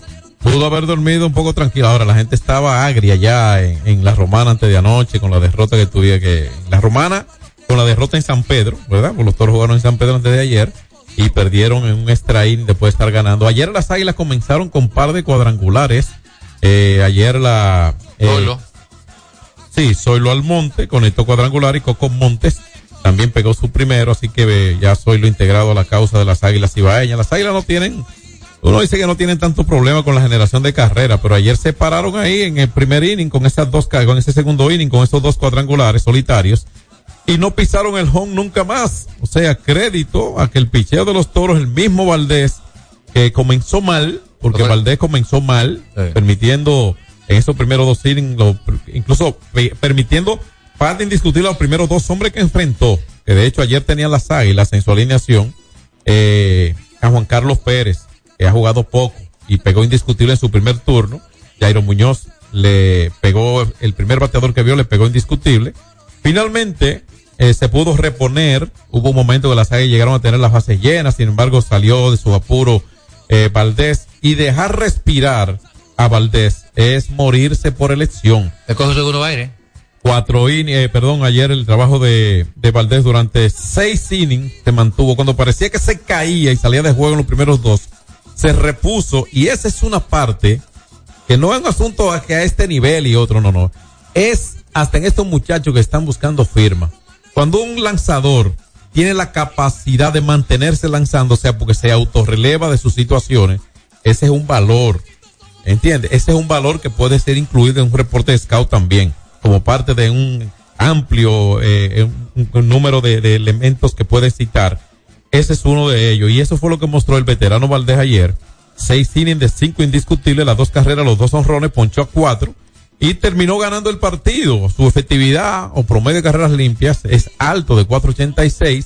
S10: Pudo haber dormido un poco tranquilo. Ahora la gente estaba agria ya en, en la romana antes de anoche con la derrota que tuvieron que. La romana con la derrota en San Pedro, ¿verdad? Porque los toros jugaron en San Pedro antes de ayer y perdieron en un extra después de estar ganando. Ayer las águilas comenzaron con par de cuadrangulares. Eh, ayer la. eh,
S11: Solo.
S10: Sí, Zoilo Almonte conectó cuadrangular y Coco Montes también pegó su primero, así que eh, ya Zoilo integrado a la causa de las águilas ibaeñas. Las águilas no tienen, uno dice que no tienen tanto problema con la generación de carrera, pero ayer se pararon ahí en el primer inning con esas dos, con ese segundo inning, con esos dos cuadrangulares solitarios y no pisaron el home nunca más. O sea, crédito a que el picheo de los toros, el mismo Valdés, que comenzó mal, porque Valdés comenzó mal, permitiendo en esos primeros dos innings, incluso pe- permitiendo parte indiscutible a los primeros dos hombres que enfrentó, que de hecho ayer tenían las águilas en su alineación, eh, a Juan Carlos Pérez, que ha jugado poco y pegó indiscutible en su primer turno. Jairo Muñoz le pegó, el primer bateador que vio le pegó indiscutible. Finalmente, eh, se pudo reponer. Hubo un momento que las águilas llegaron a tener las bases llenas, sin embargo, salió de su apuro eh, Valdés y dejar respirar a Valdés es morirse por elección.
S11: Le coge segundo aire.
S10: Cuatro innings, eh, perdón, ayer el trabajo de, de Valdés durante seis innings se mantuvo. Cuando parecía que se caía y salía de juego en los primeros dos, se repuso y esa es una parte que no es un asunto a que a este nivel y otro, no, no. Es hasta en estos muchachos que están buscando firma. Cuando un lanzador tiene la capacidad de mantenerse lanzando, sea, porque se autorreleva de sus situaciones, ese es un valor. ¿Entiendes? Ese es un valor que puede ser incluido en un reporte de scout también, como parte de un amplio eh, un número de, de elementos que puede citar. Ese es uno de ellos. Y eso fue lo que mostró el veterano Valdés ayer. Seis innings de cinco indiscutibles, las dos carreras, los dos honrones, ponchó a cuatro y terminó ganando el partido. Su efectividad o promedio de carreras limpias es alto de 4.86.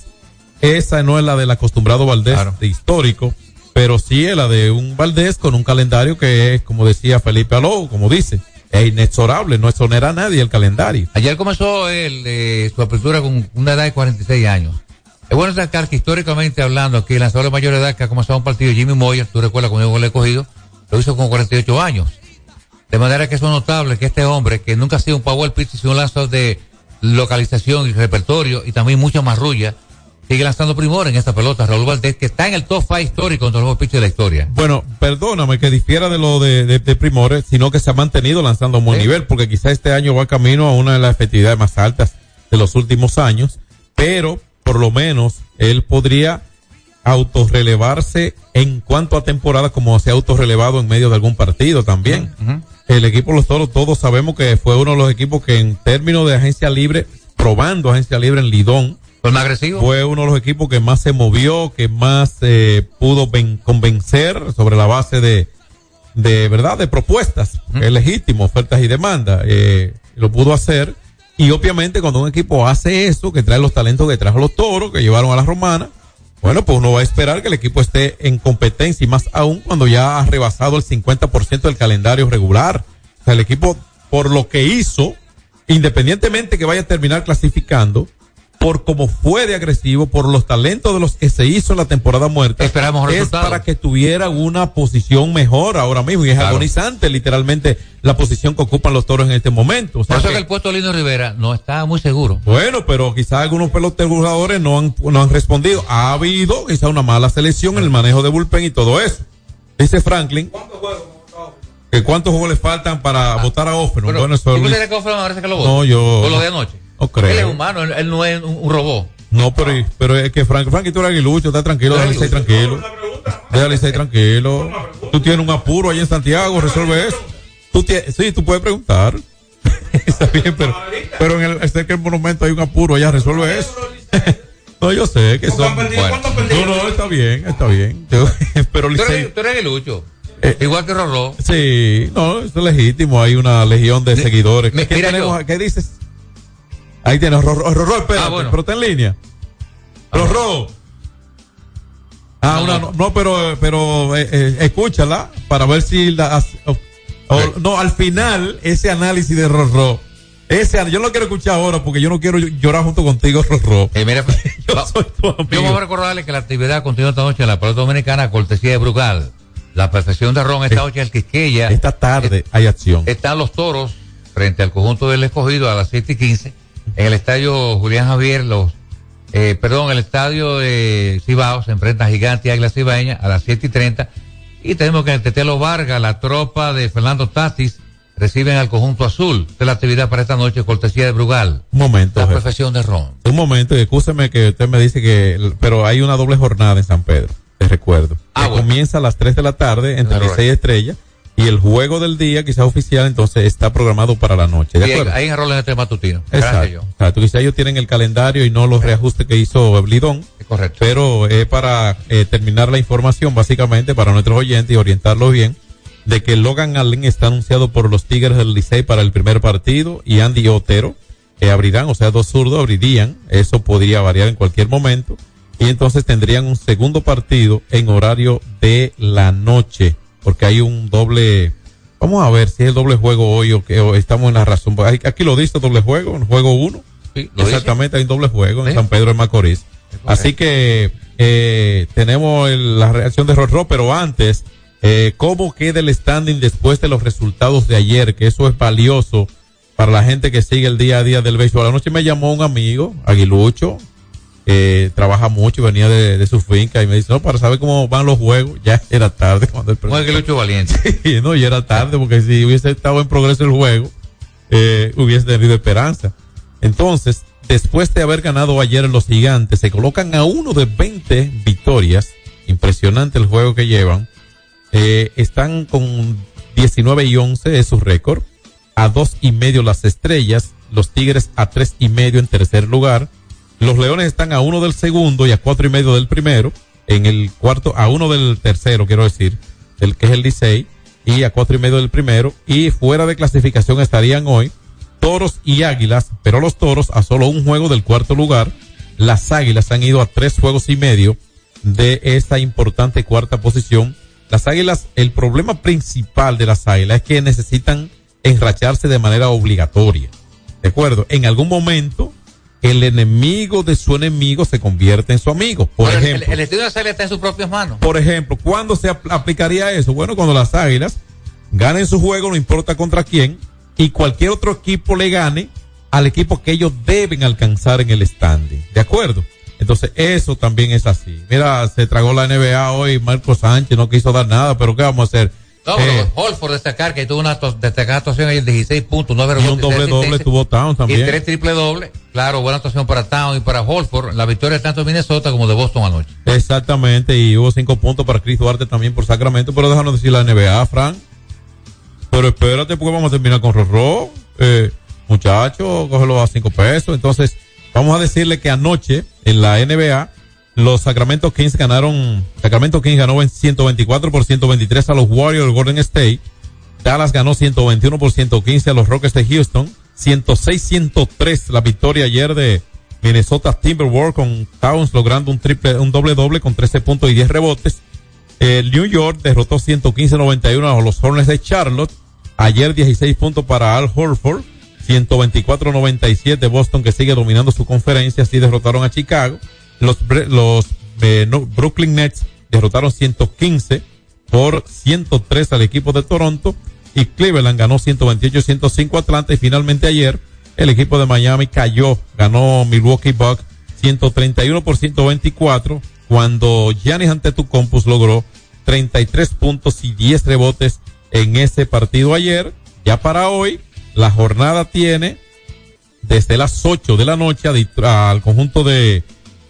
S10: Esa no es la del acostumbrado Valdés de histórico, pero sí es la de un Valdés con un calendario que es, como decía Felipe Aló, como dice, es inexorable, no exonera a nadie el calendario.
S11: Ayer comenzó eh, su apertura con una edad de 46 años. Es bueno destacar que históricamente hablando, que el lanzador de mayor edad que ha comenzado un partido, Jimmy Moyer, tú recuerdas cuando yo le he cogido, lo hizo con 48 años. De manera que es notable que este hombre, que nunca ha sido un power pitch, sino un lanzador de localización y repertorio y también mucha marrulla, sigue lanzando primor en esta pelota, Raúl Valdés, que está en el top 5 histórico entre los pitchers de la historia.
S10: Bueno, perdóname que difiera de lo de, de, de Primores, sino que se ha mantenido lanzando a buen nivel, porque quizá este año va camino a una de las efectividades más altas de los últimos años, pero por lo menos él podría autorrelevarse en cuanto a temporada como se ha autorrelevado en medio de algún partido también. El equipo los toros, todos sabemos que fue uno de los equipos que en términos de agencia libre, probando agencia libre en Lidón,
S11: ¿Fue más agresivo?
S10: Fue uno de los equipos que más se movió, que más eh, pudo convencer sobre la base de, de verdad, de propuestas. Es legítimo, ofertas y demandas. Eh, lo pudo hacer. Y obviamente cuando un equipo hace eso, que trae los talentos que trajo los toros, que llevaron a la romana, bueno, pues uno va a esperar que el equipo esté en competencia y más aún cuando ya ha rebasado el 50% del calendario regular. O sea, el equipo, por lo que hizo, independientemente que vaya a terminar clasificando, por cómo fue de agresivo, por los talentos de los que se hizo en la temporada muerta,
S11: Esperamos
S10: es para que tuviera una posición mejor ahora mismo y es
S11: Claro.
S10: agonizante literalmente la posición que ocupan los toros en este momento. O sea
S11: Por eso
S10: que-
S11: que el puesto de Lino Rivera no está muy seguro.
S10: bueno, pero quizás algunos peloteros jugadores no han, no han respondido. Ha habido quizá una mala selección en el manejo de bullpen y todo eso. Dice Franklin. ¿Que ¿Cuántos juegos le faltan para votar a Offerman? Bueno, eso
S11: ¿Tú que Offerman parece que lo vota?
S10: No, yo-
S11: Por lo de anoche.
S10: No
S11: Él es humano, él, él no es un, un robot.
S10: No, pero, pero es que Frank, Frank, tú eres aguilucho, está tranquilo, déjale ser tranquilo. Déjale ser tranquilo. Tú tienes un apuro allá en Santiago, resuelve eso. Tú tienes, sí, tú puedes preguntar. Está bien, pero, pero en el, sé que el monumento hay un apuro allá, resuelve eso. no, yo sé que son. Bueno, no, no, está bien, está bien. Yo- pero
S11: Tú eres, tú eres aguilucho.
S10: Eh,
S11: Igual que Rorró.
S10: Sí, no, eso es legítimo. Hay una legión de seguidores.
S11: mi-
S10: ¿Qué,
S11: mira
S10: tenemos?
S11: yo.
S10: ¿Qué dices? Ahí tienes, Rorro, Rorro, espérate,
S11: Ah, bueno.
S10: pero está en línea. Rorro. Ah, una, no, no, pero, pero eh, eh, escúchala para ver si la, no, al final, ese análisis de Rorro. Ese, yo no lo quiero escuchar ahora porque yo no quiero llorar junto contigo, Rorro.
S11: Eh, mira,
S10: yo soy tu amigo.
S11: Yo voy a recordarle que la actividad continúa esta noche en la pelota dominicana, cortesía de Brugal. La perfección de Ron esta noche en el Quisqueya.
S10: Esta tarde hay acción.
S11: Están los toros frente al conjunto del escogido a las 7 y 15 en el estadio Julián Javier, los, eh, perdón, el estadio de Cibao se enfrenta a Gigante y Águila Cibaeña a las 7 y 30 y tenemos que en el Tetelo Vargas, la tropa de Fernando Tatis reciben al conjunto azul de la actividad para esta noche, cortesía de Brugal.
S10: Un momento.
S11: La
S10: jefe.
S11: perfección de Ron.
S10: Un momento, escúcheme que usted me dice que, pero hay una doble jornada en San Pedro, te recuerdo. que comienza a las 3 de la tarde entre
S11: Claro.
S10: Licey y Estrella, y el juego del día, quizás oficial, entonces está programado para la noche. ¿De acuerdo?
S11: ahí en Roland entre matutino.
S10: Exacto.
S11: yo.
S10: Exacto. Quizás ellos tienen el calendario y no los reajustes que hizo Blidón.
S11: Correcto.
S10: Pero es para eh, terminar la información, básicamente, para nuestros oyentes y orientarlos bien, de que Logan Allen está anunciado por los Tigres del Licey para el primer partido y Andy Otero eh, abrirán, o sea, dos zurdos abrirían. Eso podría variar en cualquier momento. Y entonces tendrían un segundo partido en horario de la noche, porque hay un doble. Vamos a ver si es el doble juego hoy o que o estamos en la razón. Aquí aquí lo dice doble juego, en juego uno.
S11: Sí, lo dice.
S10: Exactamente, hay un doble juego en
S11: Sí.
S10: San Pedro de Macorís. Así que eh, tenemos el- la reacción de Rorro, pero antes, eh, ¿cómo queda el standing después de los resultados de ayer? Que eso es valioso para la gente que sigue el día a día del béisbol. Anoche me llamó un amigo, Aguilucho, eh, trabaja mucho, venía de, de su finca y me dice, no, para saber cómo van los juegos, ya era tarde cuando el
S11: Un Aguilucho valiente.
S10: Sí, no, ya era tarde porque si hubiese estado en progreso el juego, eh, hubiese tenido esperanza. Entonces, después de haber ganado ayer los gigantes, se colocan a uno de 20 victorias. Impresionante el juego que llevan. Eh, están con 19 y 11 es su récord. A dos y medio las estrellas. Los Tigres a tres y medio en tercer lugar. Los Leones están a uno del segundo y a cuatro y medio del primero. En el cuarto, a uno del tercero, quiero decir, el que es el Licey, y a cuatro y medio del primero. Y fuera de clasificación estarían hoy Toros y Águilas, pero los Toros a solo un juego del cuarto lugar. Las Águilas han ido a tres juegos y medio de esta importante cuarta posición. Las Águilas, el problema principal de las Águilas es que necesitan enracharse de manera obligatoria. ¿De acuerdo? En algún momento, el enemigo de su enemigo se convierte en su amigo. Por ejemplo,
S11: el, el estudio de Celia está en sus propias manos.
S10: por ejemplo, ¿cuándo se apl- aplicaría eso? Bueno, cuando las Águilas ganen su juego, no importa contra quién, y cualquier otro equipo le gane al equipo que ellos deben alcanzar en el standing. ¿De acuerdo? Entonces, eso también es así. Mira, se tragó la NBA hoy, Marco Sánchez no quiso dar nada, pero ¿qué vamos a hacer?
S11: No, pero
S10: Eh,
S11: Holford destacar que tuvo una destacada actuación ahí, 16 puntos, 9
S10: y un
S11: rebotes,
S10: doble doble
S11: asistencias,
S10: tuvo Town
S11: Y
S10: también.
S11: tres triple doble. Claro, buena actuación para Town y para Holford. La victoria tanto de Minnesota como de Boston anoche.
S10: Exactamente, y hubo cinco puntos para Chris Duarte también por Sacramento, pero déjanos decir la NBA, Frank. Pero espérate, porque vamos a terminar con Rorro. Eh, muchacho, cógelo a cinco pesos. Entonces, vamos a decirle que anoche en la NBA, los Sacramento Kings ganaron, Sacramento Kings ganó en 124 por 123 a los Warriors de Golden State. Dallas ganó 121 por 115 a los Rockets de Houston. 106-103 la victoria ayer de Minnesota Timberwolves con Towns logrando un triple, un doble doble con 13 puntos y 10 rebotes. El New York derrotó 115-91 a los Hornets de Charlotte. Ayer 16 puntos para Al Horford. 124-97 Boston que sigue dominando su conferencia. Así derrotaron a Chicago. Los, los eh, Brooklyn Nets derrotaron 115 por 103 al equipo de Toronto. Y Cleveland ganó 128-105 a Atlanta. Y finalmente ayer el equipo de Miami cayó. Ganó Milwaukee Bucks 131 por 124 cuando Giannis Antetokounmpo logró 33 puntos y 10 rebotes en ese partido ayer. Ya para hoy, la jornada tiene desde las 8 de la noche al conjunto de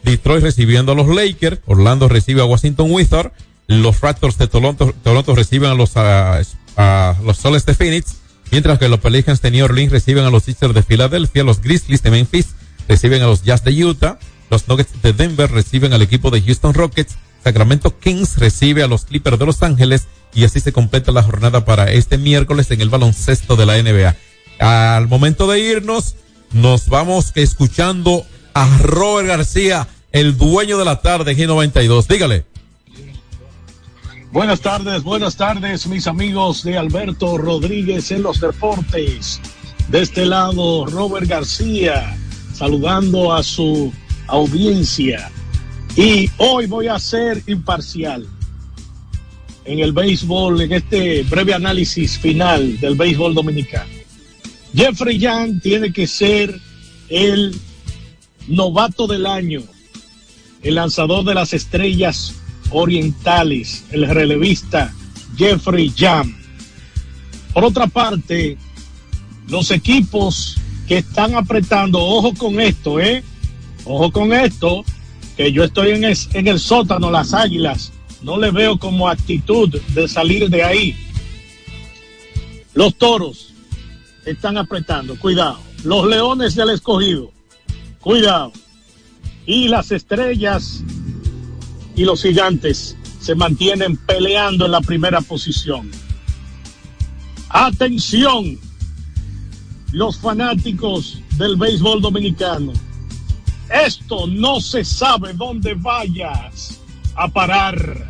S10: Detroit recibiendo a los Lakers, Orlando recibe a Washington Wizards, los Raptors de Toronto, Toronto reciben a los, a, a los Soles de Phoenix, mientras que los Pelicans de New Orleans reciben a los Sixers de Filadelfia, los Grizzlies de Memphis reciben a los Jazz de Utah, los Nuggets de Denver reciben al equipo de Houston Rockets, Sacramento Kings recibe a los Clippers de Los Ángeles y así se completa la jornada para este miércoles en el baloncesto de la NBA. Al momento de irnos, nos vamos escuchando a Robert García, el dueño de la tarde, G92. Dígale.
S26: Buenas tardes, buenas tardes, mis amigos de Alberto Rodríguez en los deportes. De este lado, Robert García, saludando a su audiencia. Y hoy voy a ser imparcial en el béisbol, en este breve análisis final del béisbol dominicano. Jeffrey Young tiene que ser el novato del año, el lanzador de las estrellas orientales, el relevista Jeffrey Young. Por otra parte, los equipos que están apretando, ojo con esto, ¿eh? Ojo con esto, que yo estoy en en el sótano, las águilas, no le veo como actitud de salir de ahí. Los toros están apretando, cuidado. Los leones del escogido, cuidado. Y las estrellas y los gigantes se mantienen peleando en la primera posición. Atención, los fanáticos del béisbol dominicano. Esto no se sabe dónde vayas a parar.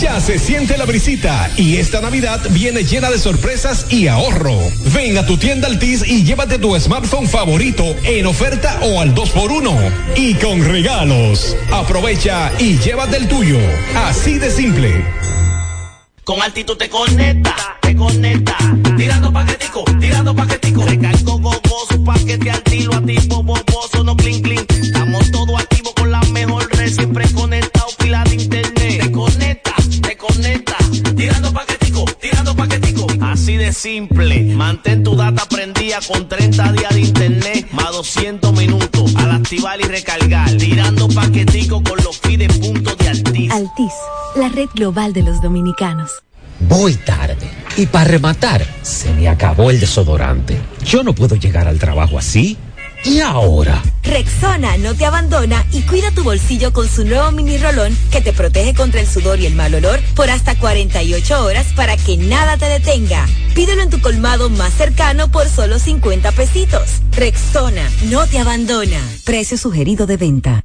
S1: Ya se siente la brisita y esta Navidad viene llena de sorpresas y ahorro. Ven a tu tienda Altis y llévate tu smartphone favorito en oferta o al 2x1 y con regalos. Aprovecha y llévate el tuyo. Así de simple.
S7: Con altitud te conecta, te conecta. Tirando paquetico, tirando paquetico. Recargo gogoso, paquete al tiro, a tipo boboso, no clean clean. simple. Mantén tu data prendida con 30 días de internet más 200 minutos al activar y recargar. Tirando paquetico con los feed puntos de Altiz.
S27: Altiz, la red global de los dominicanos.
S28: Voy tarde. Y para rematar, se me acabó el desodorante. Yo no puedo llegar al trabajo así. ¿Y ahora?
S27: Rexona no te abandona y cuida tu bolsillo con su nuevo mini rolón que te protege contra el sudor y el mal olor por hasta 48 horas para que nada te detenga. Pídelo en tu colmado más cercano por solo 50 pesitos. Rexona no te abandona. Precio sugerido de venta.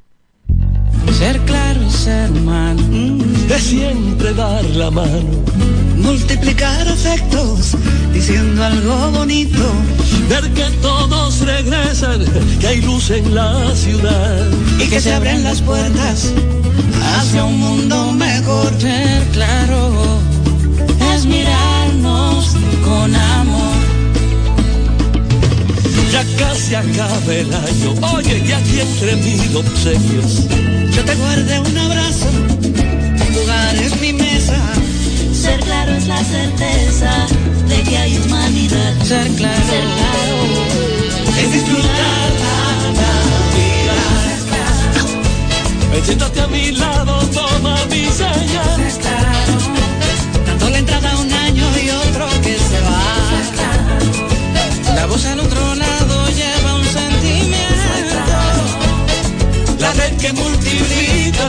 S2: Ser claro y ser humano
S29: es siempre dar la mano.
S2: Multiplicar afectos diciendo algo bonito.
S29: Ver que todos regresan, que hay luz en la ciudad.
S2: Y que se abren las puertas hacia un mundo mejor.
S29: Ser claro
S2: es mirarnos con amor.
S29: Ya casi acaba el año, oye, y aquí entre mil obsequios.
S2: Yo te guardé un abrazo, un lugar es mi mesa.
S30: Ser claro es la certeza de que hay humanidad.
S2: Ser claro,
S30: Ser claro
S29: es disfrutar la Navidad. Siéntate a mi lado, toma mi señal.
S2: Dando la entrada a un año y otro que se va. La voz al otro lado lleva un sentimiento.
S29: La red que multiplica